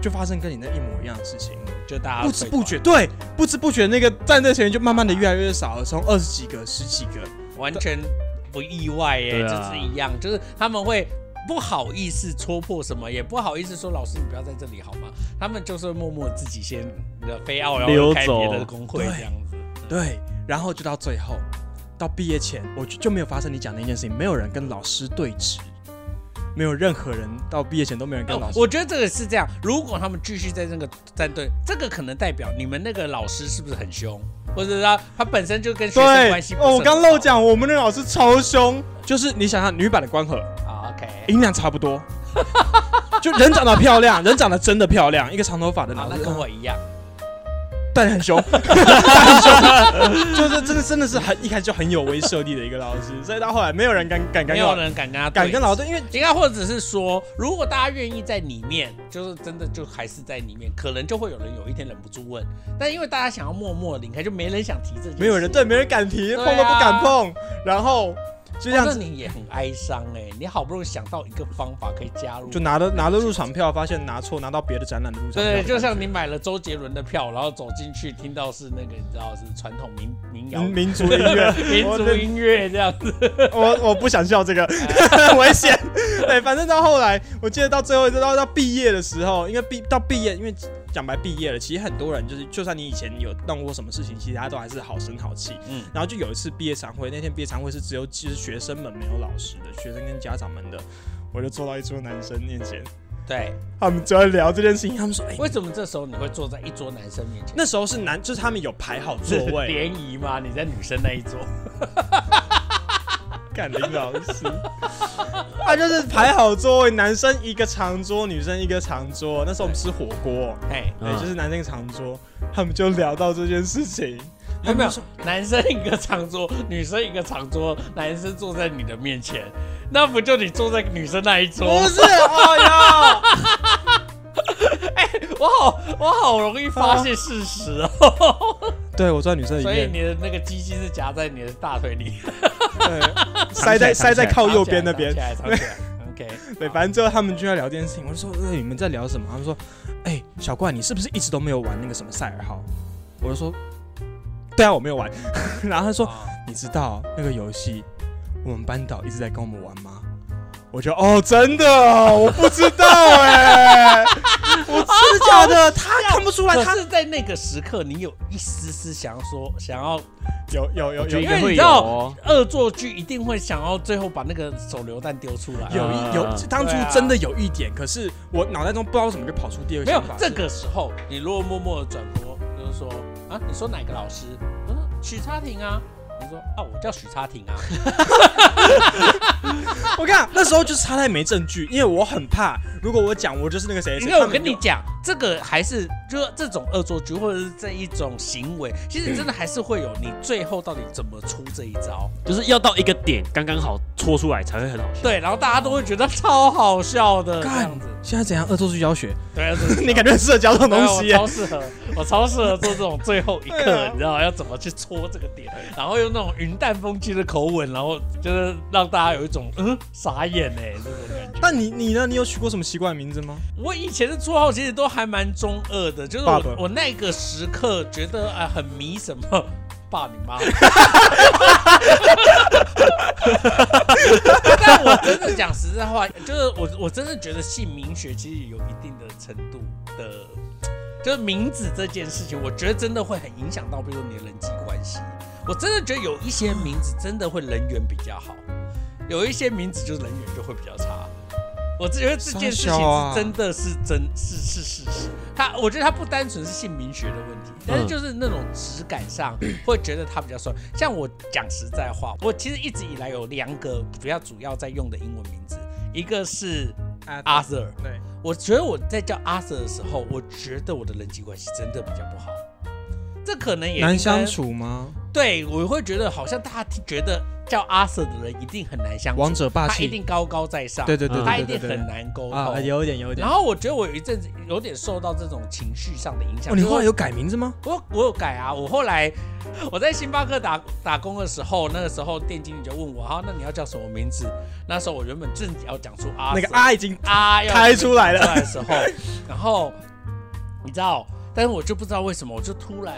就发生跟你那一模一样的事情，就大家不知不觉，对，不知不觉那个站队成员就慢慢的越来越少了，从二十几个、十几个，完全不意外耶，就是一样，就是他们会。不好意思戳破什么，也不好意思说老师你不要在这里好吗？他们就是默默自己先飞奥，然后开别的工会对这样子。对，然后就到最后，到毕业前，我就就没有发生你讲的一件事情，没有人跟老师对峙，没有任何人到毕业前都没有人跟老师。哦我觉得这个是这样，如果他们继续在那个战队，这个可能代表你们那个老师是不是很凶，或者是他他本身就跟学生对关系，不是哦，我刚漏讲，我们的老师超凶，就是你想想女版的关河，啊，OK，音量差不多，就人长得漂亮，人长得真的漂亮，一个长头发的好，老师，那跟我一样，但很凶，很凶，就是真的真的是很一开始就很有威慑力的一个老师，所以到后来没有人敢敢跟没有人敢跟他对敢跟老师，因为应该或者是说，如果大家愿意在里面，就是真的就还是在里面，可能就会有人有一天忍不住问，但因为大家想要默默地离开，就没人想提这件事。没有人对，没人敢提，啊碰都不敢碰，然后就这样子，你也很哀伤哎、你好不容易想到一个方法可以加入，就拿了拿了入场票，发现拿错，拿到别的展览的入场票，对，就像你买了周杰伦的票，然后走进去听到是那个你知道是传统民民谣。民民族 音乐，民族音乐这样子，我我不想笑这个，危险。对，反正到后来，我记得到最后一次到到毕业的时候，因为毕到毕业，因为讲白毕业了，其实很多人就是，就算你以前有弄过什么事情，其实他都还是好声好气。嗯，然后就有一次毕业常会，那天毕业常会是只有就是学生们没有老师的，学生跟家长们的，我就坐到一桌男生面前，对，他们就在聊这件事情，他们说，哎、为什么这时候你会坐在一桌男生面前？那时候是男，就是他们有排好座位，联谊吗？你在女生那一桌？干林老师，他 就是排好座位，男生一个长桌，女生一个长桌。那时候我们吃火锅，哎，就是男生一个长桌，他们就聊到这件事情。有没有说？男生一个长桌，女生一个长桌，男生坐在你的面前，那不就你坐在女生那一桌？不是，哦哟，我好，我好容易发现事实哦。对我坐在女生里所以，你的那个鸡鸡是夹在你的大腿里，对，塞在塞在靠右边那边。OK，对，反正最后他们就在聊这件事情，我就说，呃，你们在聊什么？他们说，哎、小怪，你是不是一直都没有玩那个什么赛尔号？我就说，对啊，我没有玩。然后他说，啊你知道那个游戏我们班导一直在跟我们玩吗？我就哦，真的哦，我不知道哎、我真的假的？他看不出来，他是，在那个时刻，你有一丝丝想要说，想要有有有有因为你知道哦。恶作剧，一定会想要最后把那个手榴弹丢出来。有一有啊，当初真的有一点，可是我脑袋中不知道为什么就跑出第二个没有想法，这个时候，你如果默默的转播，就是说啊，你说哪个老师？我说许差婷啊。你说啊，我叫许差婷啊。我看那时候就是差太没证据，因为我很怕，如果我讲我就是那个谁谁，因为我跟你讲，这个还是就是这种恶作剧或者是这一种行为，其实真的还是会有你最后到底怎么出这一招。就是要到一个点刚刚好戳出来才会很好笑。对，然后大家都会觉得超好笑的这干样子。现在怎样恶作剧教学？对 你感觉很适合教这种东西超适合，我超适合做这种最后一刻，啊 你知道要怎么去戳这个点，然后用那种云淡风轻的口吻，然后就是让大家有一种嗯傻眼哎这种感觉。那你你呢？你有取过什么奇怪的名字吗？我以前的绰号其实都还蛮中二的，就是我我那个时刻觉得啊、很迷什么。爸你妈！但我真的讲实在话，就是我我真的觉得姓名学其实有一定的程度的，就是名字这件事情，我觉得真的会很影响到，比如说你的人际关系。我真的觉得有一些名字真的会人缘比较好，有一些名字就是人缘就会比较差。我觉得这件事情是真的是真是是事实。他我觉得他不单纯是姓名学的问题，但是就是那种质感上 会觉得他比较帅。像我讲实在话，我其实一直以来有两个比较主要在用的英文名字，一个是啊，Arthur。对，我觉得我在叫 Arthur 的时候，我觉得我的人际关系真的比较不好。这可能也难相。处吗？对，我会觉得好像大家觉得叫 Arthur 的人一定很难相处，王者霸气，他一定高高在上，对对对嗯他一定很难沟通。啊，有一点有一点然。后我觉得我有一阵子有点受到这种情绪上的影响。哦，你就是后来有改名字吗？我我有改啊，我后来 我在星巴克打打工的时候，那个时候店经理就问我，好，那你要叫什么名字？那时候我原本正要讲出啊那个啊已经啊要开出来了的时候，然后你知道，但是我就不知道为什么，我就突然。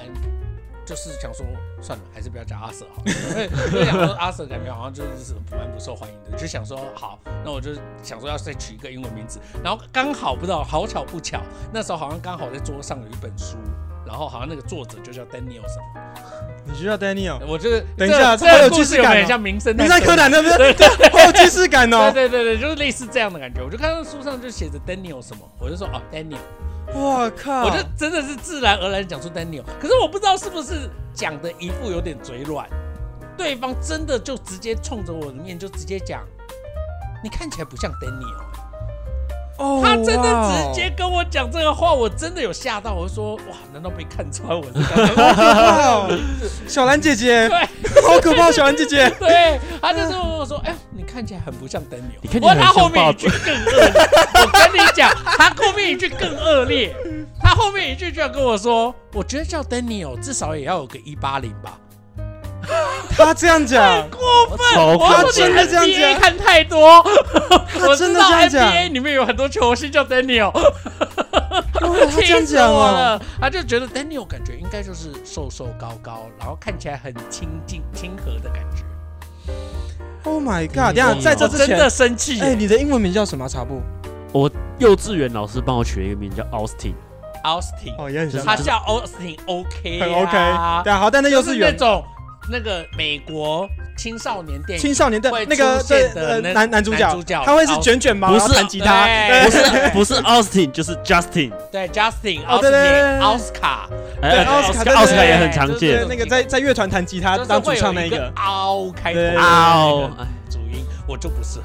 就是想说，算了，还是不要叫阿 Sir 好了，因为因为想说阿 Sir 感觉好像就是蛮不受欢迎的，就想说好，那我就想说要再取一个英文名字，然后刚好不知道好巧不巧，那时候好像刚好在桌上有一本书，然然后好像那个作者就叫 Daniel 什么，你需要 Daniel，我这个等一下这这好有这个故事有既视感像名侦探名侦探柯南对不对对？对好有既视感哦。对对对对，就是类似这样的感觉。我就看到书上就写着 Daniel 什么，我就说哦 Daniel，我靠！我就真的是自然而然讲出 Daniel。可是我不知道是不是讲的一副有点嘴软，对方真的就直接冲着我的面就直接讲，你看起来不像 Daniel。哦他真的直接跟我讲这个话，我真的有吓到。我就说哇，难道被看穿我 小兰姐姐，对好可怕！小兰姐姐，对，他就是问我说，哎、你看起来很不像 Daniel。你看起来很哇他后面一句更恶劣。我跟你讲，他后面一句更恶劣。他后面一句就要跟我说，我觉得叫 Daniel 至少也要有个一八零吧。他这样讲，过分！他真的这样讲看太多，我真的这样讲 NBA 里面有很多球星叫 Daniel，哇他这样讲哦，他就觉得 Daniel 感觉应该就是瘦瘦高高，然后看起来很亲近亲和的感觉。Oh my god！等一下在这之前真的，生气。哎，你的英文名叫什么啊？茶布？我幼稚园老师帮我取了一个名叫 Austin，Austin，哦，也很像，他叫 Austin OK，很 OK。啊对啊，好，但那幼就是稚园那种那个美国青少年电影青少年的那个对男男主角他会是卷卷毛，不是弹吉他，不是不是 Austin 就是 Justin，对 Justin 哦对对对对。Austin 奥斯卡，哎对奥斯卡奥斯卡也很常见。对，那个在在乐团弹吉他当主唱那个，凹开头对。的嗷主音，我就不适合。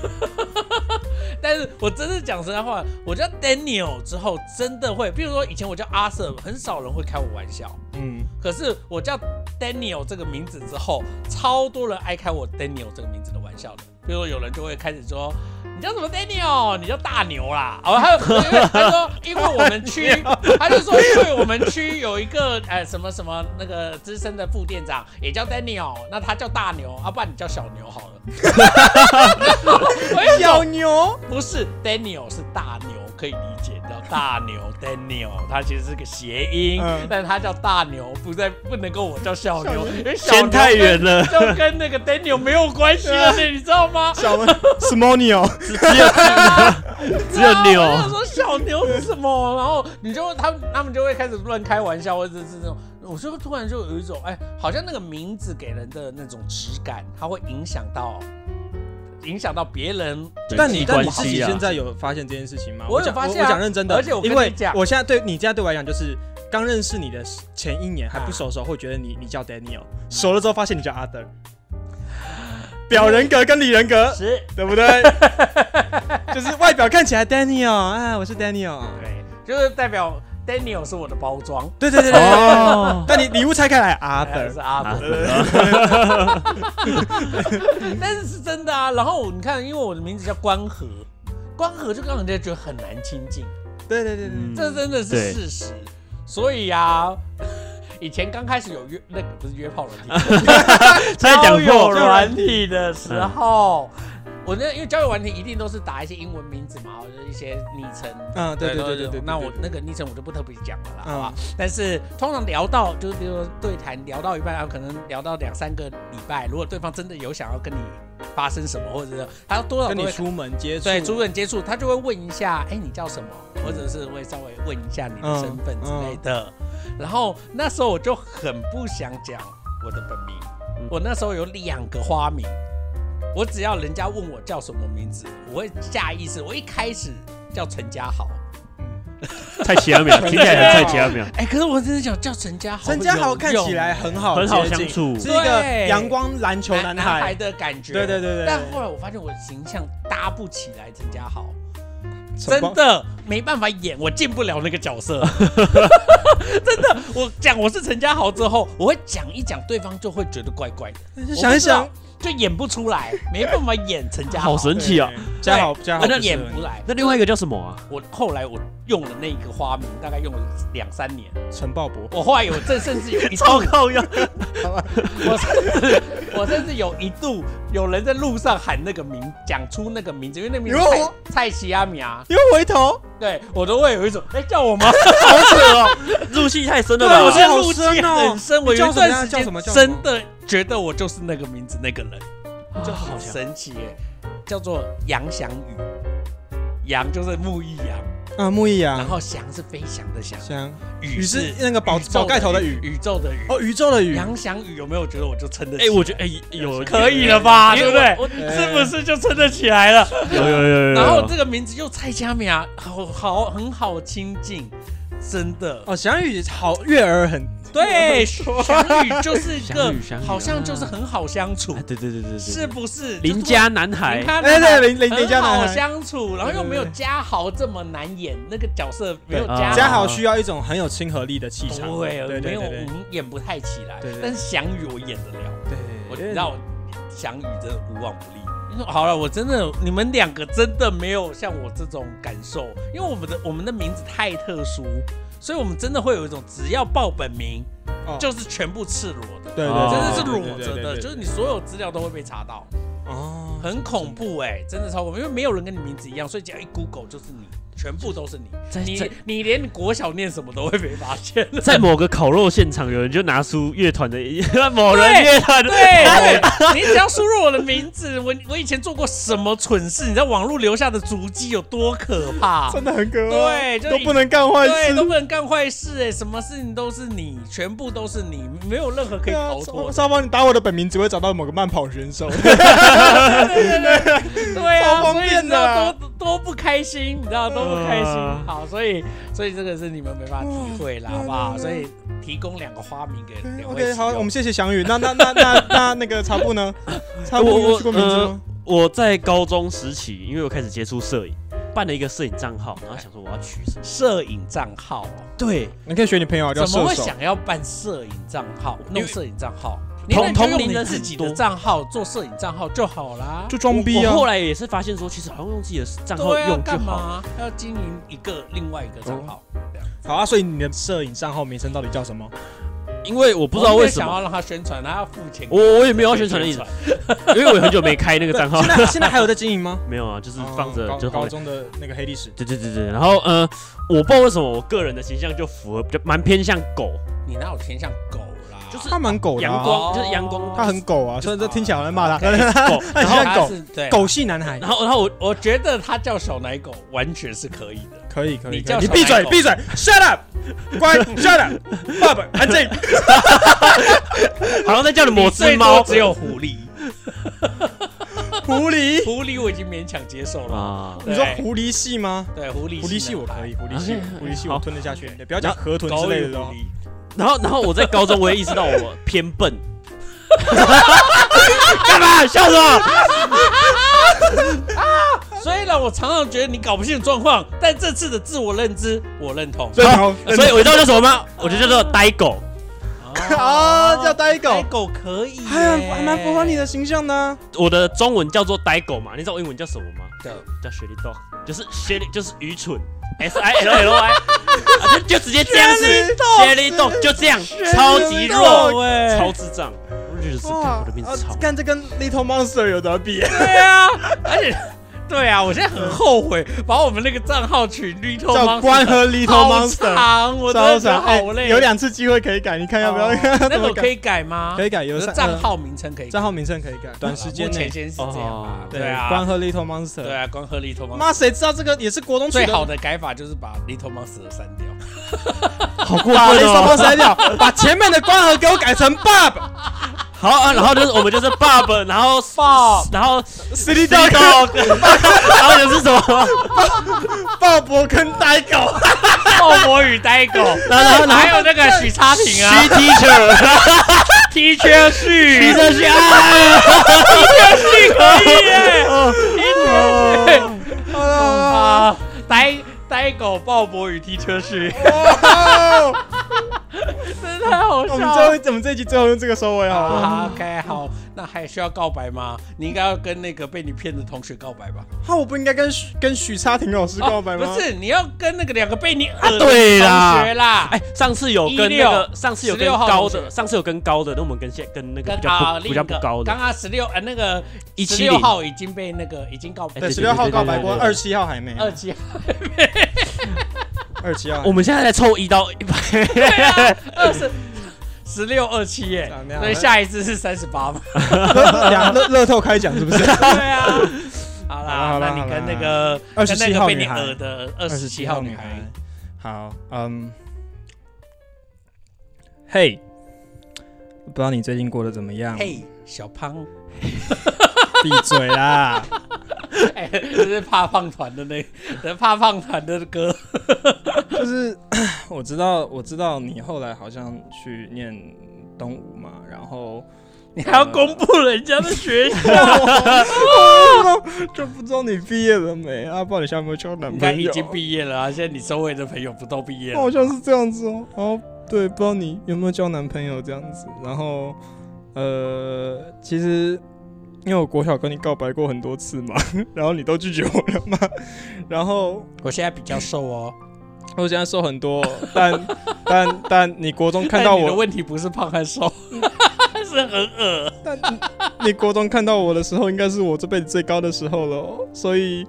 但是我真的讲实在话，我叫 Daniel 之后，真的会，比如说以前我叫阿 Sir，很少人会开我玩笑。嗯，可是我叫 Daniel 这个名字之后，超多人爱开我 Daniel 这个名字的玩笑的。比如说有人就会开始说：“你叫什么 Daniel？你叫大牛啦！”哦，还有因为他说，因为我们区，他就说，因为我们区有一个呃什么什么那个资深的副店长也叫 Daniel，那他叫大牛，啊，不然你叫小牛好了。小牛，不是 Daniel 是大牛，可以理解叫大牛 Daniel，它其实是个谐音，嗯。但他叫大牛，不在不能跟我叫小牛，因为小牛牵太远了，就跟那个 Daniel 没有关系了呢，你知道吗？小 Smonio，只只有只有 然后我就牛，说小牛是什么？然后你就他们他们就会开始乱开玩笑，或者是这种，我就突然就有一种哎，好像那个名字给人的那种质感，它会影响到影响到别人。但你但你自己现在有发现这件事情吗？我有发现啊。我讲认真的，而且我跟因为你讲。我现在对你现在对我来讲就是刚认识你的前一年还不熟的时候，会觉得你你叫 Daniel，熟了之后发现你叫 Other，表人格跟里人格，是，对不对？就是外表看起来 Daniel 啊，我是 Daniel，对，就是代表 Daniel 是我的包装，对对对对对。哦，但你礼物拆开来，Arthur。是阿德，啊 但是是真的啊。然后你看，因为我的名字叫关河，关河就让人家觉得很难亲近。对对对对，嗯这真的是事实。所以啊，以前刚开始有约那个不是约炮软体，在讲交友过，软体的时候，我那因为交友软体一定都是打一些英文名字嘛，或者一些昵称。嗯，对对对对对。那我那个昵称我就不特别讲了啦，嗯好吧？但是通常聊到就是比如说对谈聊到一半，然后可能聊到两三个礼拜，如果对方真的有想要跟你发生什么，或者是他多少跟你出门接触，对，主人接触，他就会问一下，哎、你叫什么，或者是会稍微问一下你的身份之类的。然后那时候我就很不想讲我的本名，嗯我那时候有两个花名，我只要人家问我叫什么名字，我会下意识，我一开始叫陈家豪，蔡奇阿淼，听起来很蔡奇阿淼，哎、可是我真的想叫陈家豪，陈家豪看起来很好，很好相处。是一个对。阳光篮球男男孩。孩的感觉，对对对对。对但后来我发现我的形象搭不起来陈家豪。真的没办法演，我进不了那个角色。真的，我讲我是陈家豪之后，我会讲一讲，对方就会觉得怪怪的，想一想，就演不出来，没办法演陈家豪，好神奇啊！对！嘉豪家豪演不来。那另外一个叫什么啊？我后来我用了那个花名，大概用了两三年。陈鲍勃，我后来有这甚至有一度，超靠用，我甚至我甚至有一度有人在路上喊那个名，讲出那个名字，因为那名字蔡蔡奇阿米啊，又回头，对我都会有一种哎、叫我吗？好扯哦，入戏太深了对我吧是？入戏很深。我有段时间呀叫什么叫真的觉得我就是那个名字那个人，就好神奇耶，叫做杨翔宇，杨就是木易杨，啊，木易啊，然后翔是飞翔的翔，翔，宇宇是是那个宝宇宙宝盖头的宇，宇宙的宇。哦，宇宙的宇，杨翔宇有没有觉得我就撑得起？哎，我觉得哎有可以了吧，因为对不对？我是不是就撑得起来了？有有有有有。然后这个名字又蔡佳敏啊，好好很好亲近，真的。哦，翔宇好悦耳很，对，翔宇就是一个好像就是很好相处哎，对对对对对，是不是？邻家男孩。你，看哎对邻邻邻家好男孩，相处，然后又没有嘉豪这么难演，那个角色没有对嘉嘉豪需要一种很有亲和力的气场，对，对没有我对对们演不太起来对。对，但是翔宇我演得了。对，我知道翔宇真的无往不利。好了，我真的你们两个真的没有像我这种感受，因为我们的我们的名字太特殊，所以我们真的会有一种只要报本名哦。就是全部赤裸的，对对，哦真的是裸着的，就是你所有资料都会被查到，哦，很恐怖哎、真的超恐怖，因为没有人跟你名字一样，所以只要一 Google 就是你，全部都是你，你你连国小念什么都会被发现。在某个烤肉现场，有人就拿出乐团的 某人乐团的，对对，你只要输入我的名字，我我以前做过什么蠢事，你知道网络留下的足迹有多可怕？真的很可怕，对就都不能干坏对，事，都不能干坏事哎，什么事情都是你，全部都是你，没有任何可以逃脱的。沙包，你打我的本名只会找到某个慢跑选手，对啊，超方所以你知便的啊道多多不开心，你知道多不开心。好，所以所以这个是你们没办法体会啦，好不好？所以提供两个花名给两位 OK，好，我们谢谢翔宇。那那那那那那个茶布呢？茶布我我有去过名字吗？我在高中时期，因为我开始接触摄影，办了一个摄影账号，然后想说我要取什么？摄影账号。对，你可以学你朋友啊叫怎么。会想要办摄影账号，弄摄影账号？你同同龄人自己的账号做摄影账号就好啦。就装逼啊我！后来也是发现说，其实好像用自己的账号用就干好。嘛要经营一个另外一个账号？好啊，所以你的摄影账号名称到底叫什么？因为我不知道为什么，想要让他宣传，他要付钱。我我也没有要宣传的意思，因为我很久没开那个账号 现。在现在还有在经营吗？没有啊，就是放着就。高中的那个黑历史。对对对对，然后呃，我不知道为什么我个人的形象就符合，比较蛮偏向狗，你哪有偏向狗啦？就是他蛮狗的啊，阳光就是阳光，他很狗啊，所以这听起来好像骂他。狗，他 很然后他像狗，对，狗系男孩然。后然后我我觉得他叫小奶狗完全是可以的。可以可以，你叫可以你闭嘴闭嘴，shut up，乖，shut up，爸爸安静。好像在叫你某你最只猫只有狐狸，狐狸，狐狸我已经勉强接受了。啊，你说狐狸系吗？对，狐狸狐狸系我可以，狐狸系狐狸系我吞得下去。不要讲河豚之类的哦。然后然后我在高中我也意识到我偏笨，干嘛笑什么？虽然我常常觉得你搞不清楚状况，但这次的自我认知我认同。认同，所以我知道叫什么吗？我就叫做呆狗。啊，叫呆狗呆，狗可以耶，还很还蛮符合你的形象的啊。我的中文叫做呆狗嘛，你知道我英文叫什么吗？叫。叫 shitty dog，就是 shitty 就是愚蠢，S I L L I，啊就就直接这样子 shitty dog 就这样，超级弱，哎超智障。我就觉得是我的名字超啊。干这跟 Little Monster 有得比。对啊，而且对啊，我现在很后悔把我们那个账号取 Little 叫 Monster，关和 Little 好 Monster，长，我的好累。有两次机会可以改，你看要不要？哦 那？个可以改吗？可以改，有三账号名称可以改。账号名称可以改，短时间内目前。先是这样啊。哦对啊，关和 Little Monster。对啊，关和 Little Monster。妈，谁知道这个也是国中取最好的改法就是把 Little Monster 删掉。好过把分 Little 哦！Monster 掉，把前面的关和给我改成 Bob。好啊，然后就是我们就是 Bob，然后 Bob 然后 City Dog，Dog，然后就是什么？鲍勃跟呆狗。鲍勃与呆狗，然后然后还有那个许差评啊 She teacher，，Teacher 啊！，Teacher 旭可以耶哦，Teacher 好了啊，呆呆狗鲍勃与 Teacher 旭，好了，真的太好我们最。后我们这一集最后用这个收尾好了。啊，OK，好，那还需要告白吗？你应该要跟那个被你骗的同学告白吧？哈，我不应该跟许跟许差婷老师告白吗？哦不是，你要跟那个两个被你恶的对啦同学啦，哎，上次有跟那16个，上次有跟16号高同学的，上次有跟高的，那我们跟现跟那个比较跟啊不比较不高的刚，刚十六呃那个十170六号已经被那个已经告白，对，对十六号告白过，对对对对二十七号还没。二七号二十七号还没，我们现在在凑一到一百，二十。十。六二七耶。所以下一次是三十八嘛？两乐乐透开奖是不是？对啊，好好啦啦，好啦那你跟那个二十七跟那个被你号女孩。讹的二十七号女孩，。好，嗯，嘿，不知道你最近过得怎么样？嘿，小胖，闭嘴啦！哎，这是怕胖团的那，怕胖团的歌。就是 我知道，我知道你后来好像去念东吴嘛，然后你还要公布人家的学校？就不知道你毕业了没啊？不知道你现在有没有交男朋友？应该已经毕业了啊！现在你周围的朋友不都毕业了吗？好像是这样子哦。然后对，不知道你有没有交男朋友这样子。然后呃，其实因为我国小跟你告白过很多次嘛，然后你都拒绝我了嘛。然后我现在比较瘦哦。我现在瘦很多，但 但但你国中看到我你的，问题不是胖还是瘦，是很恶。但你你国中看到我的时候，应该是我这辈子最高的时候了哦。所以，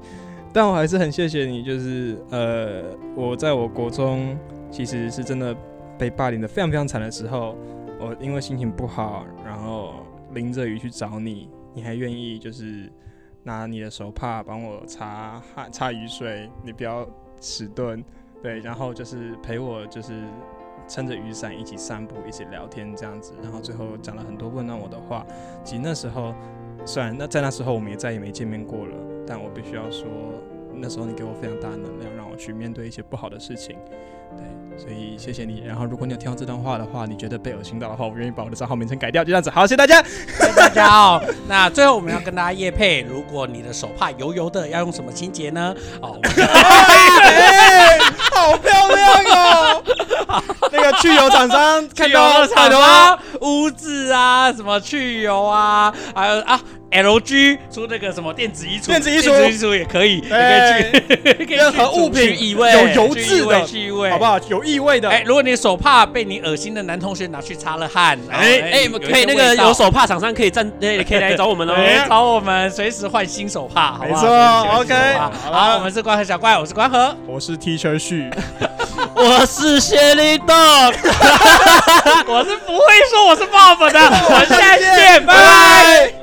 但我还是很谢谢你，就是呃，我在我国中其实是真的被霸凌的非常非常惨的时候，我因为心情不好，然后淋着雨去找你，你还愿意就是拿你的手帕帮我擦汗、擦雨水，你不要迟钝，对，然后就是陪我就是撑着雨伞一起散步，一起聊天这样子，然后最后讲了很多温暖我的话。其实那时候，虽然那在那时候我们也再也没见面过了，但我必须要说，那时候你给我非常大的能量，让我去面对一些不好的事情。对，所以谢谢你。然后如果你有听到这段话的话，你觉得被恶心到的话，我愿意把我的账号名称改掉，就这样子。好，谢谢大家。谢谢大家哦。那最后我们要跟大家夜配，如果你的手帕油油的，要用什么清洁呢？哦，好漂亮哦！那个去油厂商看到的厂商，污渍啊，什么去油啊，还有啊，LG 出那个什么电子衣橱，电子衣橱电子衣橱也可以，也哎可以去，可以任何物品去异味有油去渍的，去异味，好不？好？有异味的，哎，如果你的手帕被你恶心的男同学拿去擦了汗，哎哎，可以那个有手帕厂商可以站，哎，可以来 找我们哦。来找我们，随时换新手帕，好不好？OK，好，我们是关河小怪，我是关河，我是 Teacher 旭。我是谢立栋。我是不会说我是 Bob 的，我们下次见，拜拜。